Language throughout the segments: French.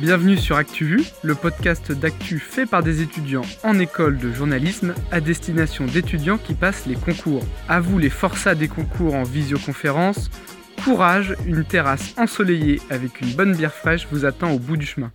Bienvenue sur ActuVu, le podcast d'actu fait par des étudiants en école de journalisme à destination d'étudiants qui passent les concours. À vous les forçats des concours en visioconférence, courage, une terrasse ensoleillée avec une bonne bière fraîche vous attend au bout du chemin.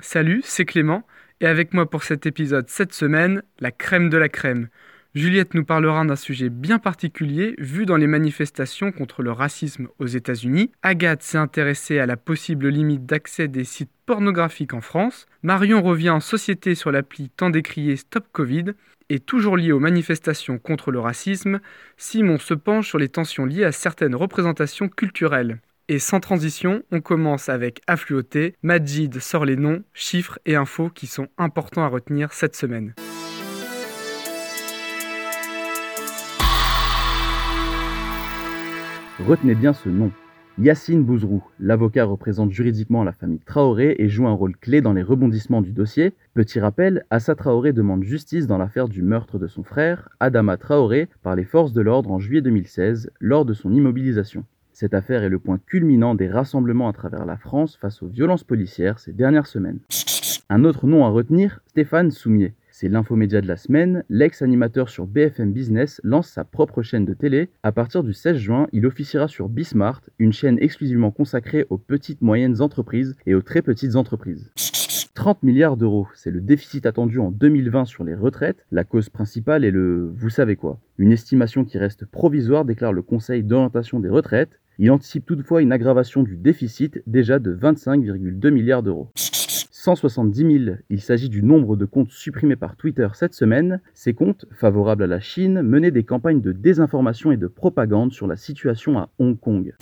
Salut, c'est Clément, et avec moi pour cet épisode cette semaine, la crème de la crème. Juliette nous parlera d'un sujet bien particulier vu dans les manifestations contre le racisme aux États-Unis. Agathe s'est intéressée à la possible limite d'accès des sites pornographiques en France. Marion revient en société sur l'appli tant décriée Stop Covid. Et toujours lié aux manifestations contre le racisme, Simon se penche sur les tensions liées à certaines représentations culturelles. Et sans transition, on commence avec Affluoté. Majid sort les noms, chiffres et infos qui sont importants à retenir cette semaine. Retenez bien ce nom. Yassine Bouzrou, l'avocat représente juridiquement la famille Traoré et joue un rôle clé dans les rebondissements du dossier. Petit rappel, Assa Traoré demande justice dans l'affaire du meurtre de son frère, Adama Traoré, par les forces de l'ordre en juillet 2016, lors de son immobilisation. Cette affaire est le point culminant des rassemblements à travers la France face aux violences policières ces dernières semaines. Un autre nom à retenir, Stéphane Soumier. C'est l'infomédia de la semaine. L'ex-animateur sur BFM Business lance sa propre chaîne de télé. À partir du 16 juin, il officiera sur Bismart, une chaîne exclusivement consacrée aux petites moyennes entreprises et aux très petites entreprises. 30 milliards d'euros, c'est le déficit attendu en 2020 sur les retraites. La cause principale est le vous savez quoi. Une estimation qui reste provisoire, déclare le Conseil d'orientation des retraites. Il anticipe toutefois une aggravation du déficit déjà de 25,2 milliards d'euros. 170 000. Il s'agit du nombre de comptes supprimés par Twitter cette semaine. Ces comptes, favorables à la Chine, menaient des campagnes de désinformation et de propagande sur la situation à Hong Kong.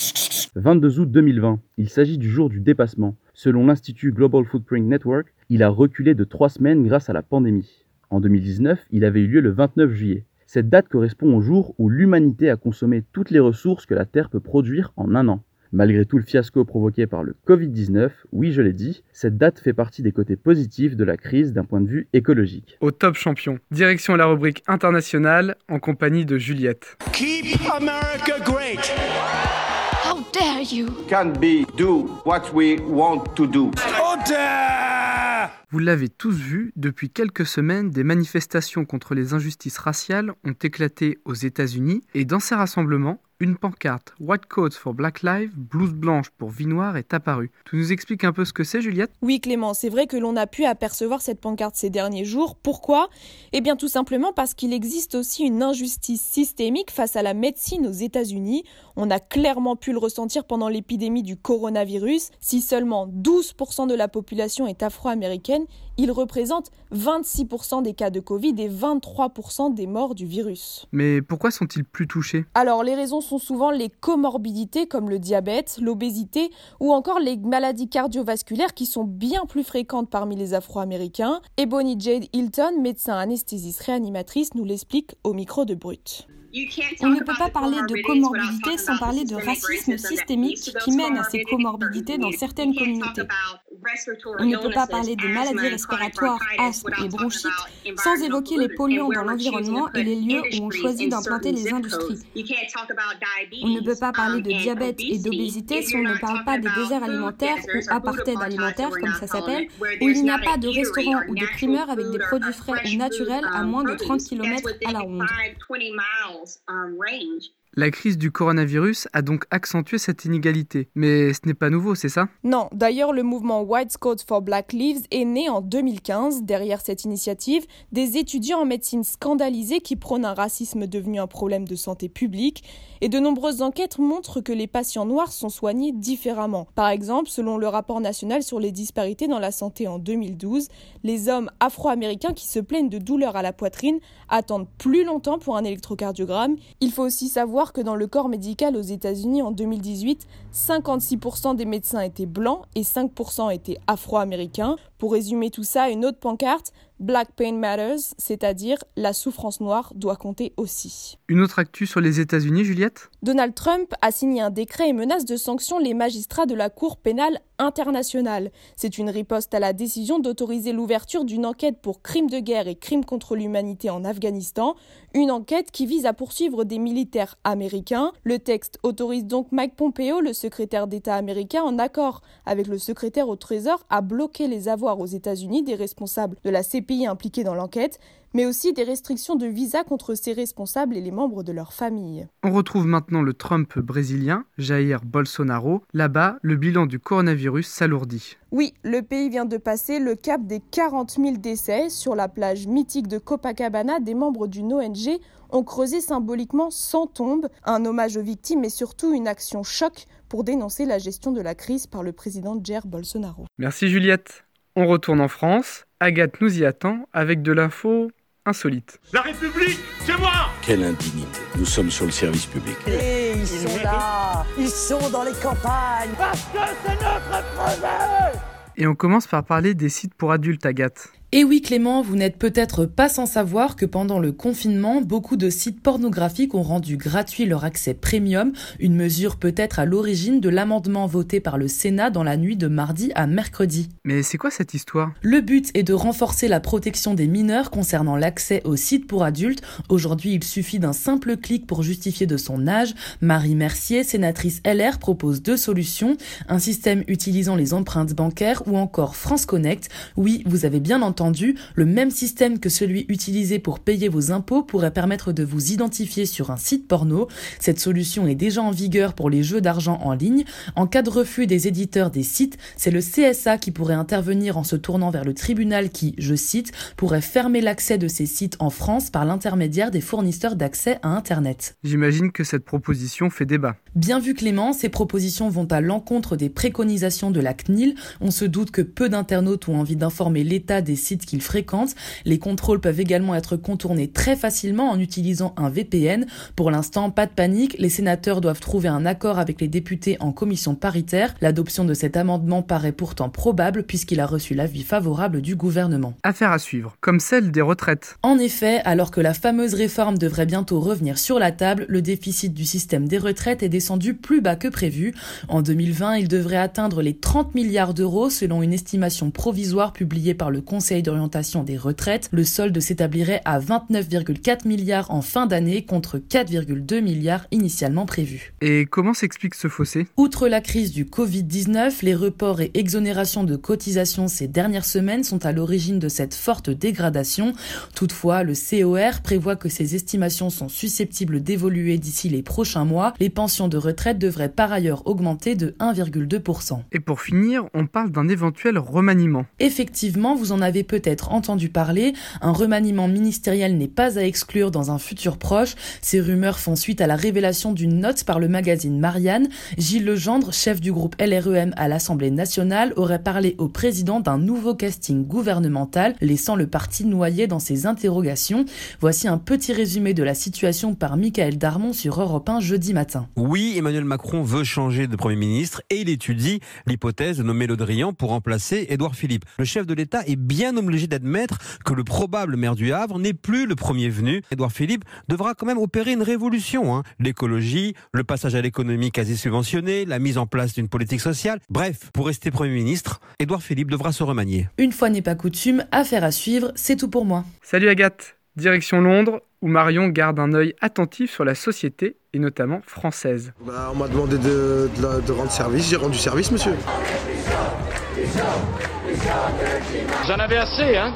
22 août 2020. Il s'agit du jour du dépassement. Selon l'Institut Global Footprint Network, il a reculé de 3 semaines grâce à la pandémie. En 2019, il avait eu lieu le 29 juillet. Cette date correspond au jour où l'humanité a consommé toutes les ressources que la Terre peut produire en un an. Malgré tout le fiasco provoqué par le Covid-19, oui je l'ai dit, cette date fait partie des côtés positifs de la crise d'un point de vue écologique. Au top champion, direction la rubrique internationale en compagnie de Juliette. Keep America great. How dare you? can be do what we want to do. Vous l'avez tous vu, depuis quelques semaines, des manifestations contre les injustices raciales ont éclaté aux États-Unis et dans ces rassemblements, une pancarte White Coats for Black Lives, blouse blanche pour vie noire est apparue. Tu nous expliques un peu ce que c'est, Juliette? Oui Clément, c'est vrai que l'on a pu apercevoir cette pancarte ces derniers jours. Pourquoi? Eh bien tout simplement parce qu'il existe aussi une injustice systémique face à la médecine aux États-Unis. On a clairement pu le ressentir pendant l'épidémie du coronavirus. Si seulement 12% de la population est afro-américaine, il représente 26% des cas de Covid et 23% des morts du virus. Mais pourquoi sont-ils plus touchés? Alors les raisons sont souvent les comorbidités comme le diabète, l'obésité ou encore les maladies cardiovasculaires qui sont bien plus fréquentes parmi les Afro-Américains. Et Bonnie Jade Hilton, médecin anesthésiste réanimatrice, nous l'explique au micro de Brut. On ne peut pas parler de comorbidité sans parler de racisme systémique qui mène à ces comorbidités dans certaines communautés. On ne peut pas parler de maladies respiratoires, asthme et bronchite sans évoquer les polluants dans l'environnement et les lieux où on choisit d'implanter les industries. On ne peut pas parler de diabète et d'obésité si on ne parle pas des déserts alimentaires ou apartheid alimentaires comme ça s'appelle, où il n'y a pas de restaurant ou de primeur avec des produits frais ou naturels à moins de 30 km à la ronde. La crise du coronavirus a donc accentué cette inégalité. Mais ce n'est pas nouveau, c'est ça? Non, d'ailleurs le mouvement White Coats for Black Lives est né en 2015. Derrière cette initiative, des étudiants en médecine scandalisés qui prônent un racisme devenu un problème de santé publique. Et de nombreuses enquêtes montrent que les patients noirs sont soignés différemment. Par exemple, selon le rapport national sur les disparités dans la santé en 2012, les hommes afro-américains qui se plaignent de douleurs à la poitrine attendent plus longtemps pour un électrocardiogramme. Il faut aussi savoir que dans le corps médical aux États-Unis en 2018, 56% des médecins étaient blancs et 5% étaient afro-américains. Pour résumer tout ça, une autre pancarte, Black Pain Matters, c'est-à-dire la souffrance noire doit compter aussi. Une autre actu sur les États-Unis, Juliette? Donald Trump a signé un décret et menace de sanctions les magistrats de la Cour pénale internationale. C'est une riposte à la décision d'autoriser l'ouverture d'une enquête pour crimes de guerre et crimes contre l'humanité en Afghanistan, une enquête qui vise à poursuivre des militaires américains. Le texte autorise donc Mike Pompeo, le secrétaire d'État américain, en accord avec le secrétaire au Trésor, à bloquer les avoirs aux États-Unis des responsables de la CPI impliqués dans l'enquête, mais aussi des restrictions de visa contre ces responsables et les membres de leur famille. On retrouve maintenant le Trump brésilien, Jair Bolsonaro. Là-bas, le bilan du coronavirus s'alourdit. Oui, le pays vient de passer le cap des 40 000 décès. Sur la plage mythique de Copacabana, des membres d'une ONG ont creusé symboliquement 100 tombes, un hommage aux victimes et surtout une action choc pour dénoncer la gestion de la crise par le président Jair Bolsonaro. Merci Juliette. On retourne en France. Agathe nous y attend avec de l'info insolite. La République, c'est moi Quelle indignité. Nous sommes sur le service public. Et ils sont là Ils sont dans les campagnes Parce que c'est notre projet Et on commence par parler des sites pour adultes, Agathe. Et oui Clément, vous n'êtes peut-être pas sans savoir que pendant le confinement, beaucoup de sites pornographiques ont rendu gratuit leur accès premium, une mesure peut-être à l'origine de l'amendement voté par le Sénat dans la nuit de mardi à mercredi. Mais c'est quoi cette histoire? Le but est de renforcer la protection des mineurs concernant l'accès aux sites pour adultes. Aujourd'hui, il suffit d'un simple clic pour justifier de son âge. Marie Mercier, sénatrice LR, propose deux solutions, un système utilisant les empreintes bancaires ou encore France Connect. Oui, vous avez bien entendu le même système que celui utilisé pour payer vos impôts pourrait permettre de vous identifier sur un site porno. Cette solution est déjà en vigueur pour les jeux d'argent en ligne. En cas de refus des éditeurs des sites, c'est le CSA qui pourrait intervenir en se tournant vers le tribunal qui, je cite, pourrait fermer l'accès de ces sites en France par l'intermédiaire des fournisseurs d'accès à Internet. J'imagine que cette proposition fait débat. Bien vu Clément, ces propositions vont à l'encontre des préconisations de la CNIL. On se doute que peu d'internautes ont envie d'informer l'État des sites qu'ils fréquentent. Les contrôles peuvent également être contournés très facilement en utilisant un VPN. Pour l'instant, pas de panique, les sénateurs doivent trouver un accord avec les députés en commission paritaire. L'adoption de cet amendement paraît pourtant probable puisqu'il a reçu l'avis favorable du gouvernement. Affaire à suivre, comme celle des retraites. En effet, alors que la fameuse réforme devrait bientôt revenir sur la table, le déficit du système des retraites est descendu plus bas que prévu. En 2020, il devrait atteindre les 30 milliards d'euros selon une estimation provisoire publiée par le Conseil d'orientation des retraites, le solde s'établirait à 29,4 milliards en fin d'année contre 4,2 milliards initialement prévus. Et comment s'explique ce fossé? Outre la crise du Covid-19, les reports et exonérations de cotisations ces dernières semaines sont à l'origine de cette forte dégradation. Toutefois, le COR prévoit que ces estimations sont susceptibles d'évoluer d'ici les prochains mois. Les pensions de retraite devraient par ailleurs augmenter de 1,2%. Et pour finir, on parle d'un éventuel remaniement. Effectivement, vous en avez peut-être entendu parler, un remaniement ministériel n'est pas à exclure dans un futur proche. Ces rumeurs font suite à la révélation d'une note par le magazine Marianne. Gilles Legendre, chef du groupe LREM à l'Assemblée nationale, aurait parlé au président d'un nouveau casting gouvernemental, laissant le parti noyé dans ses interrogations. Voici un petit résumé de la situation par Michael Darmon sur Europe 1 jeudi matin. Oui, Emmanuel Macron veut changer de Premier ministre et il étudie l'hypothèse de nommer Le Drian pour remplacer Édouard Philippe. Le chef de l'État est bien obligé d'admettre que le probable maire du Havre n'est plus le premier venu. Édouard Philippe devra quand même opérer une révolution. Hein. L'écologie, le passage à l'économie quasi subventionnée, la mise en place d'une politique sociale. Bref, pour rester Premier ministre, Édouard Philippe devra se remanier. Une fois n'est pas coutume, affaire à suivre, c'est tout pour moi. Salut Agathe Direction Londres, où Marion garde un œil attentif sur la société, et notamment française. Bah, on m'a demandé de, de, de rendre service, j'ai rendu service, monsieur. Vous en avez assez, hein?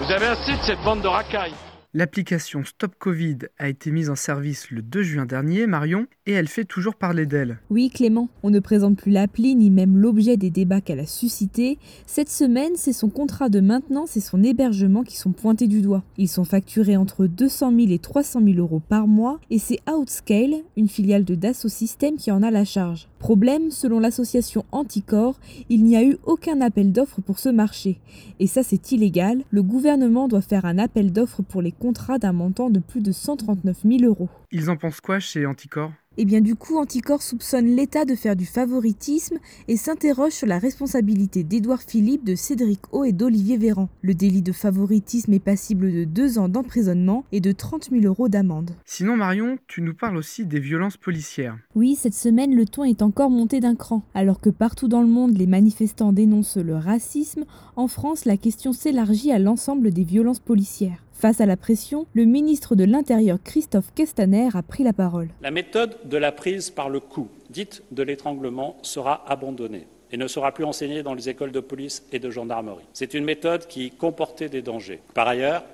Vous avez assez de cette bande de racailles. L'application Stop Covid a été mise en service le 2 juin dernier, Marion, et elle fait toujours parler d'elle. Oui, Clément, on ne présente plus l'appli ni même l'objet des débats qu'elle a suscité. Cette semaine, c'est son contrat de maintenance et son hébergement qui sont pointés du doigt. Ils sont facturés entre 200 000 et 300 000 euros par mois, et c'est Outscale, une filiale de Dassault Systèmes, qui en a la charge. Problème, selon l'association Anticor, il n'y a eu aucun appel d'offres pour ce marché. Et ça, c'est illégal. Le gouvernement doit faire un appel d'offres pour les contrat d'un montant de plus de 139 000 euros. Ils en pensent quoi chez Anticor? Et eh bien du coup, Anticor soupçonne l'État de faire du favoritisme et s'interroge sur la responsabilité d'Édouard Philippe, de Cédric O et d'Olivier Véran. Le délit de favoritisme est passible de deux ans d'emprisonnement et de 30 000 euros d'amende. Sinon Marion, tu nous parles aussi des violences policières. Oui, cette semaine, le ton est encore monté d'un cran. Alors que partout dans le monde, les manifestants dénoncent le racisme, en France, la question s'élargit à l'ensemble des violences policières. Face à la pression, le ministre de l'Intérieur Christophe Castaner a pris la parole. La méthode de la prise par le coup, dite de l'étranglement, sera abandonnée et ne sera plus enseignée dans les écoles de police et de gendarmerie. C'est une méthode qui comportait des dangers. Par ailleurs,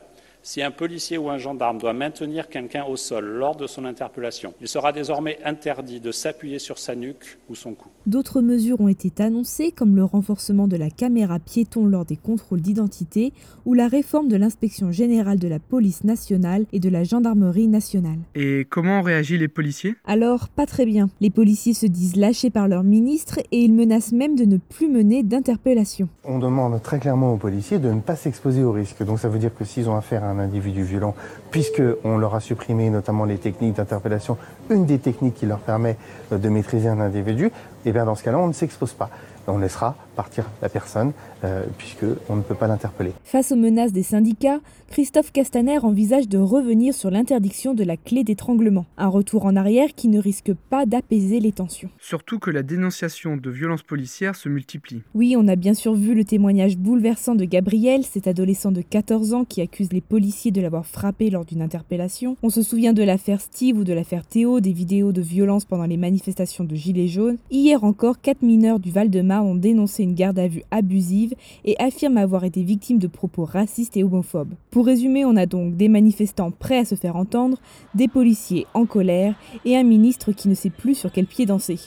si un policier ou un gendarme doit maintenir quelqu'un au sol lors de son interpellation, il sera désormais interdit de s'appuyer sur sa nuque ou son cou. D'autres mesures ont été annoncées, comme le renforcement de la caméra piéton lors des contrôles d'identité ou la réforme de l'inspection générale de la police nationale et de la gendarmerie nationale. Et comment réagissent les policiers? Alors, pas très bien. Les policiers se disent lâchés par leur ministre et ils menacent même de ne plus mener d'interpellation. On demande très clairement aux policiers de ne pas s'exposer au risque. Donc ça veut dire que s'ils ont affaire à un individu violent, puisqu'on leur a supprimé notamment les techniques d'interpellation, une des techniques qui leur permet euh, de maîtriser un individu, et eh bien dans ce cas-là, on ne s'expose pas. On laissera partir la personne euh, puisqu'on ne peut pas l'interpeller. Face aux menaces des syndicats, Christophe Castaner envisage de revenir sur l'interdiction de la clé d'étranglement, un retour en arrière qui ne risque pas d'apaiser les tensions. Surtout que la dénonciation de violences policières se multiplie. Oui, on a bien sûr vu le témoignage bouleversant de Gabriel, cet adolescent de 14 ans qui accuse les policiers de l'avoir frappé lors d'une interpellation. On se souvient de l'affaire Steve ou de l'affaire Théo, des vidéos de violence pendant les manifestations de Gilets jaunes. Hier encore, quatre mineurs du Val-de-Marne ont dénoncé garde à vue abusive et affirment avoir été victimes de propos racistes et homophobes. Pour résumer, on a donc des manifestants prêts à se faire entendre, des policiers en colère et un ministre qui ne sait plus sur quel pied danser.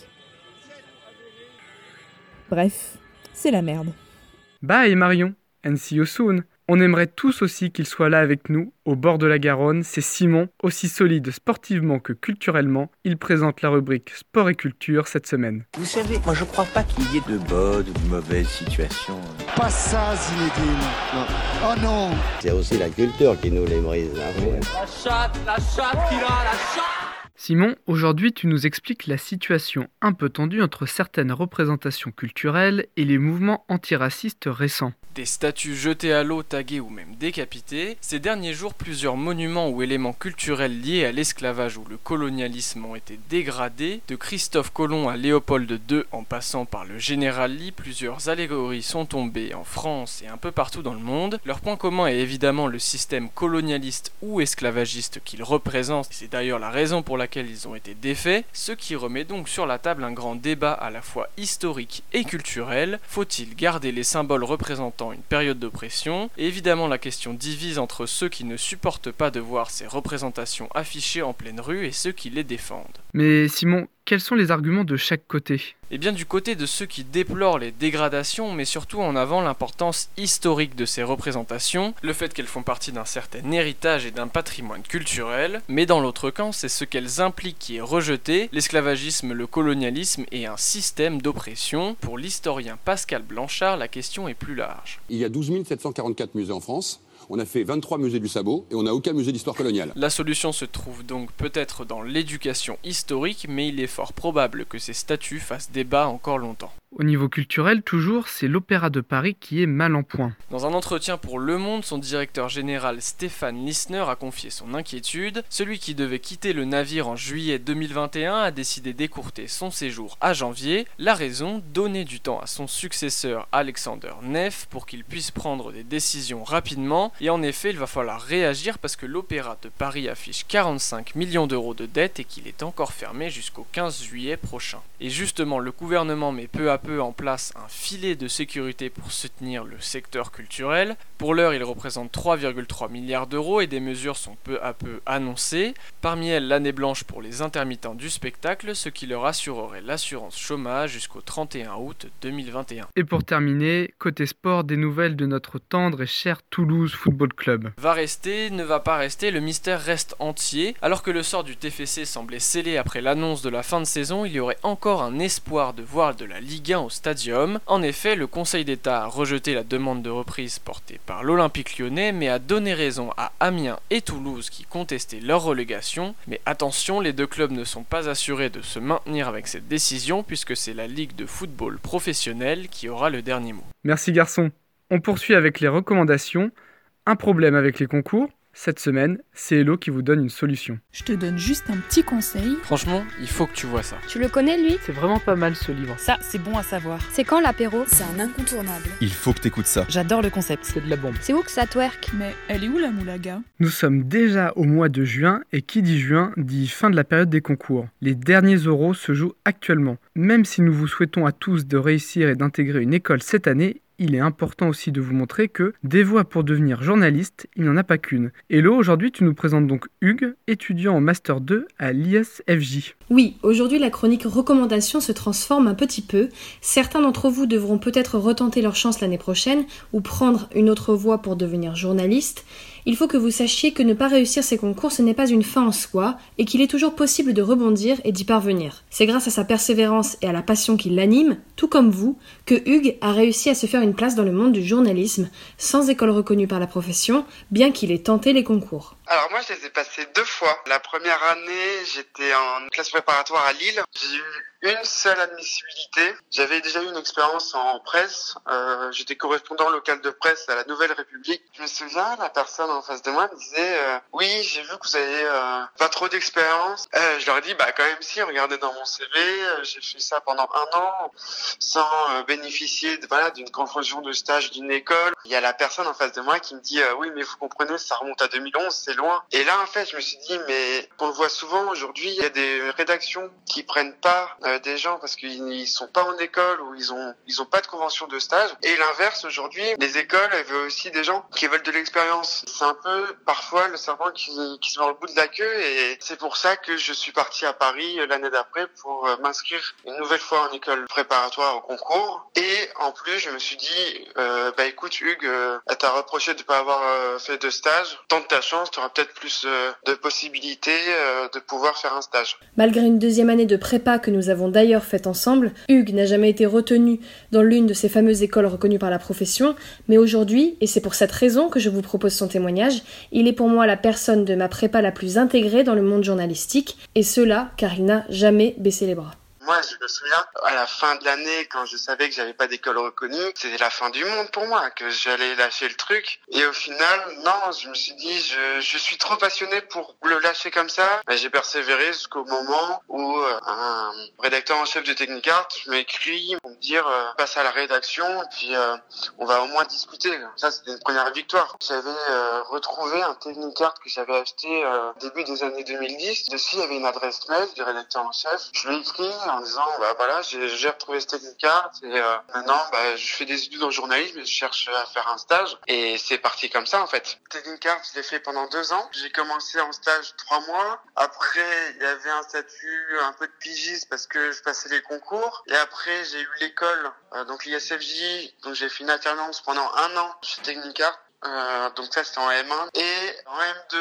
Bref, c'est la merde. Bye Marion, and see you soon. On aimerait tous aussi qu'il soit là avec nous, au bord de la Garonne. C'est Simon, aussi solide sportivement que culturellement. Il présente la rubrique Sport et Culture cette semaine. Vous savez, moi je crois pas qu'il y ait de bonnes ou de mauvaises situations. Pas ça, Zinedine. Oh non C'est aussi la culture qui nous les brise. Hein. La chatte, la chatte qu'il a, la chatte Simon, aujourd'hui tu nous expliques la situation un peu tendue entre certaines représentations culturelles et les mouvements antiracistes récents. Des statues jetées à l'eau, taguées ou même décapitées, ces derniers jours plusieurs monuments ou éléments culturels liés à l'esclavage ou le colonialisme ont été dégradés. De Christophe Colomb à Léopold II en passant par le général Lee, plusieurs allégories sont tombées en France et un peu partout dans le monde. Leur point commun est évidemment le système colonialiste ou esclavagiste qu'ils représentent, c'est d'ailleurs la raison pour laquelle ils ont été défaits, ce qui remet donc sur la table un grand débat à la fois historique et culturel. Faut-il garder les symboles représentant une période d'oppression, évidemment la question divise entre ceux qui ne supportent pas de voir ces représentations affichées en pleine rue et ceux qui les défendent. Mais Simon, quels sont les arguments de chaque côté Eh bien du côté de ceux qui déplorent les dégradations, mais surtout en avant l'importance historique de ces représentations, le fait qu'elles font partie d'un certain héritage et d'un patrimoine culturel, mais dans l'autre camp, c'est ce qu'elles impliquent qui est rejeté, l'esclavagisme, le colonialisme et un système d'oppression. Pour l'historien Pascal Blanchard, la question est plus large. Il y a 12 744 musées en France on a fait 23 musées du sabot et on n'a aucun musée d'histoire coloniale. La solution se trouve donc peut-être dans l'éducation historique, mais il est fort probable que ces statuts fassent débat encore longtemps. Au niveau culturel, toujours, c'est l'Opéra de Paris qui est mal en point. Dans un entretien pour Le Monde, son directeur général Stéphane Lissner a confié son inquiétude. Celui qui devait quitter le navire en juillet 2021 a décidé d'écourter son séjour à janvier. La raison, donner du temps à son successeur Alexander Neff pour qu'il puisse prendre des décisions rapidement. Et en effet, il va falloir réagir parce que l'Opéra de Paris affiche 45 millions d'euros de dettes et qu'il est encore fermé jusqu'au 15 juillet prochain. Et justement, le gouvernement met peu à peu en place un filet de sécurité pour soutenir le secteur culturel. Pour l'heure, il représente 3,3 milliards d'euros et des mesures sont peu à peu annoncées. Parmi elles, l'année blanche pour les intermittents du spectacle, ce qui leur assurerait l'assurance chômage jusqu'au 31 août 2021. Et pour terminer, côté sport, des nouvelles de notre tendre et cher Toulouse Club. Va rester, ne va pas rester, le mystère reste entier. Alors que le sort du TFC semblait scellé après l'annonce de la fin de saison, il y aurait encore un espoir de voir de la Ligue Lycéens au Stadium. En effet, le Conseil d'État a rejeté la demande de reprise portée par l'Olympique lyonnais, mais a donné raison à Amiens et Toulouse qui contestaient leur relégation. Mais attention, les deux clubs ne sont pas assurés de se maintenir avec cette décision puisque c'est la Ligue de football professionnel qui aura le dernier mot. Merci garçon. On poursuit avec les recommandations. Un problème avec les concours cette semaine, c'est Hello qui vous donne une solution. Je te donne juste un petit conseil. Franchement, il faut que tu vois ça. Tu le connais lui? C'est vraiment pas mal ce livre. Ça, c'est bon à savoir. C'est quand l'apéro? C'est un incontournable. Il faut que t'écoutes ça. J'adore le concept. C'est de la bombe. C'est où que ça twerk? Mais elle est où la moulaga? Nous sommes déjà au mois de juin et qui dit juin dit fin de la période des concours. Les derniers euros se jouent actuellement. Même si nous vous souhaitons à tous de réussir et d'intégrer une école cette année, il est important aussi de vous montrer que des voies pour devenir journaliste, il n'y en a pas qu'une. Hello, aujourd'hui tu nous présentes donc Hugues, étudiant en Master 2 à l'ISFJ. Oui, aujourd'hui la chronique recommandation se transforme un petit peu. Certains d'entre vous devront peut-être retenter leur chance l'année prochaine ou prendre une autre voie pour devenir journaliste. Il faut que vous sachiez que ne pas réussir ces concours ce n'est pas une fin en soi et qu'il est toujours possible de rebondir et d'y parvenir. C'est grâce à sa persévérance et à la passion qui l'anime, tout comme vous, que Hugues a réussi à se faire une place dans le monde du journalisme, sans école reconnue par la profession, bien qu'il ait tenté les concours. Alors moi je les ai passés deux fois. La première année j'étais en classe préparatoire à Lille. J'ai eu une seule admissibilité. J'avais déjà eu une expérience en presse. Euh, J'étais correspondant local de presse à la Nouvelle République. Je me souviens, la personne en face de moi me disait euh, Oui, j'ai vu que vous avez euh, pas trop d'expérience. Euh, je leur ai dit Bah quand même si, regardez dans mon CV, euh, j'ai fait ça pendant un an sans euh, bénéficier de, voilà, d'une convention de stage d'une école. Il y a la personne en face de moi qui me dit Oui, mais vous comprenez, ça remonte à 2011, c'est Et là, en fait, je me suis dit Mais on le voit souvent aujourd'hui, il y a des rédactions qui prennent pas euh, des gens parce qu'ils sont pas en école ou ils ont ils ont pas de convention de stage. Et l'inverse aujourd'hui les écoles elles veulent aussi des gens qui veulent de l'expérience. C'est un peu parfois le serpent qui, qui se met au bout de la queue et c'est pour ça que je suis parti à Paris euh, l'année d'après pour euh, m'inscrire une nouvelle fois en école préparatoire au concours. Et en plus je me suis dit bah écoute Hugues euh, t'as reproché de pas avoir fait de stage. Tente ta chance tu peut-être plus euh, de possibilités euh, de pouvoir faire un stage Malgré une deuxième année de prépa que nous avons d'ailleurs faite ensemble, Hugues n'a jamais été retenu dans l'une de ces fameuses écoles reconnues par la profession, mais aujourd'hui, et c'est pour cette raison que je vous propose son témoignage, il est pour moi la personne de ma prépa la plus intégrée dans le monde journalistique, et cela car il n'a jamais baissé les bras. Moi, je me souviens, à la fin de l'année, quand je savais que j'avais pas d'école reconnue, c'était la fin du monde pour moi, que j'allais lâcher le truc. Et au final, non, je me suis dit, je, je suis trop passionné pour le lâcher comme ça. Mais j'ai persévéré jusqu'au moment où euh, un rédacteur en chef de Technicart m'écrit pour me dire, euh, passe à la rédaction, puis euh, on va au moins discuter. Ça, c'était une première victoire. J'avais euh, retrouvé un Technicart que j'avais acheté début des années 2010. Dessus, il y avait une adresse mail du rédacteur en chef. Je lui ai écrit en disant bah voilà j'ai retrouvé cette Technicart et euh, maintenant bah je fais des études en journalisme et je cherche à faire un stage et c'est parti comme ça en fait. Technicart je l'ai fait pendant deux ans. J'ai commencé en stage trois mois. Après il y avait un statut un peu de pigiste parce que je passais les concours et après j'ai eu l'école euh, donc l'ISFJ donc j'ai fait une alternance pendant un an chez Technicart euh, donc ça c'était en M1 et en M2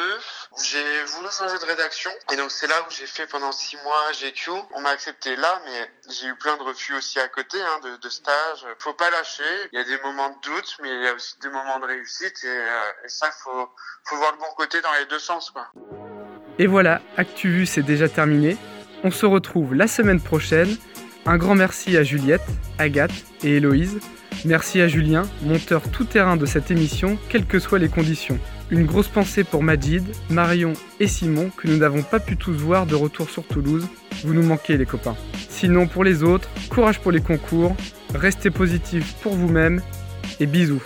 j'ai voulu changer de rédaction. Et donc c'est là où j'ai fait pendant six mois GQ on m'a accepté là mais j'ai eu plein de refus aussi à côté hein, de, de stage. Faut pas lâcher. Il y a des moments de doute mais il y a aussi des moments de réussite. Et, euh, ça faut faut voir le bon côté dans les deux sens quoi. Et voilà, ActuVu c'est déjà terminé. On se retrouve la semaine prochaine. Un grand merci à Juliette, Agathe et Héloïse. Merci à Julien, monteur tout-terrain de cette émission, quelles que soient les conditions. Une grosse pensée pour Majid, Marion et Simon, que nous n'avons pas pu tous voir de retour sur Toulouse. Vous nous manquez les copains. Sinon pour les autres, courage pour les concours, restez positifs pour vous-même et bisous.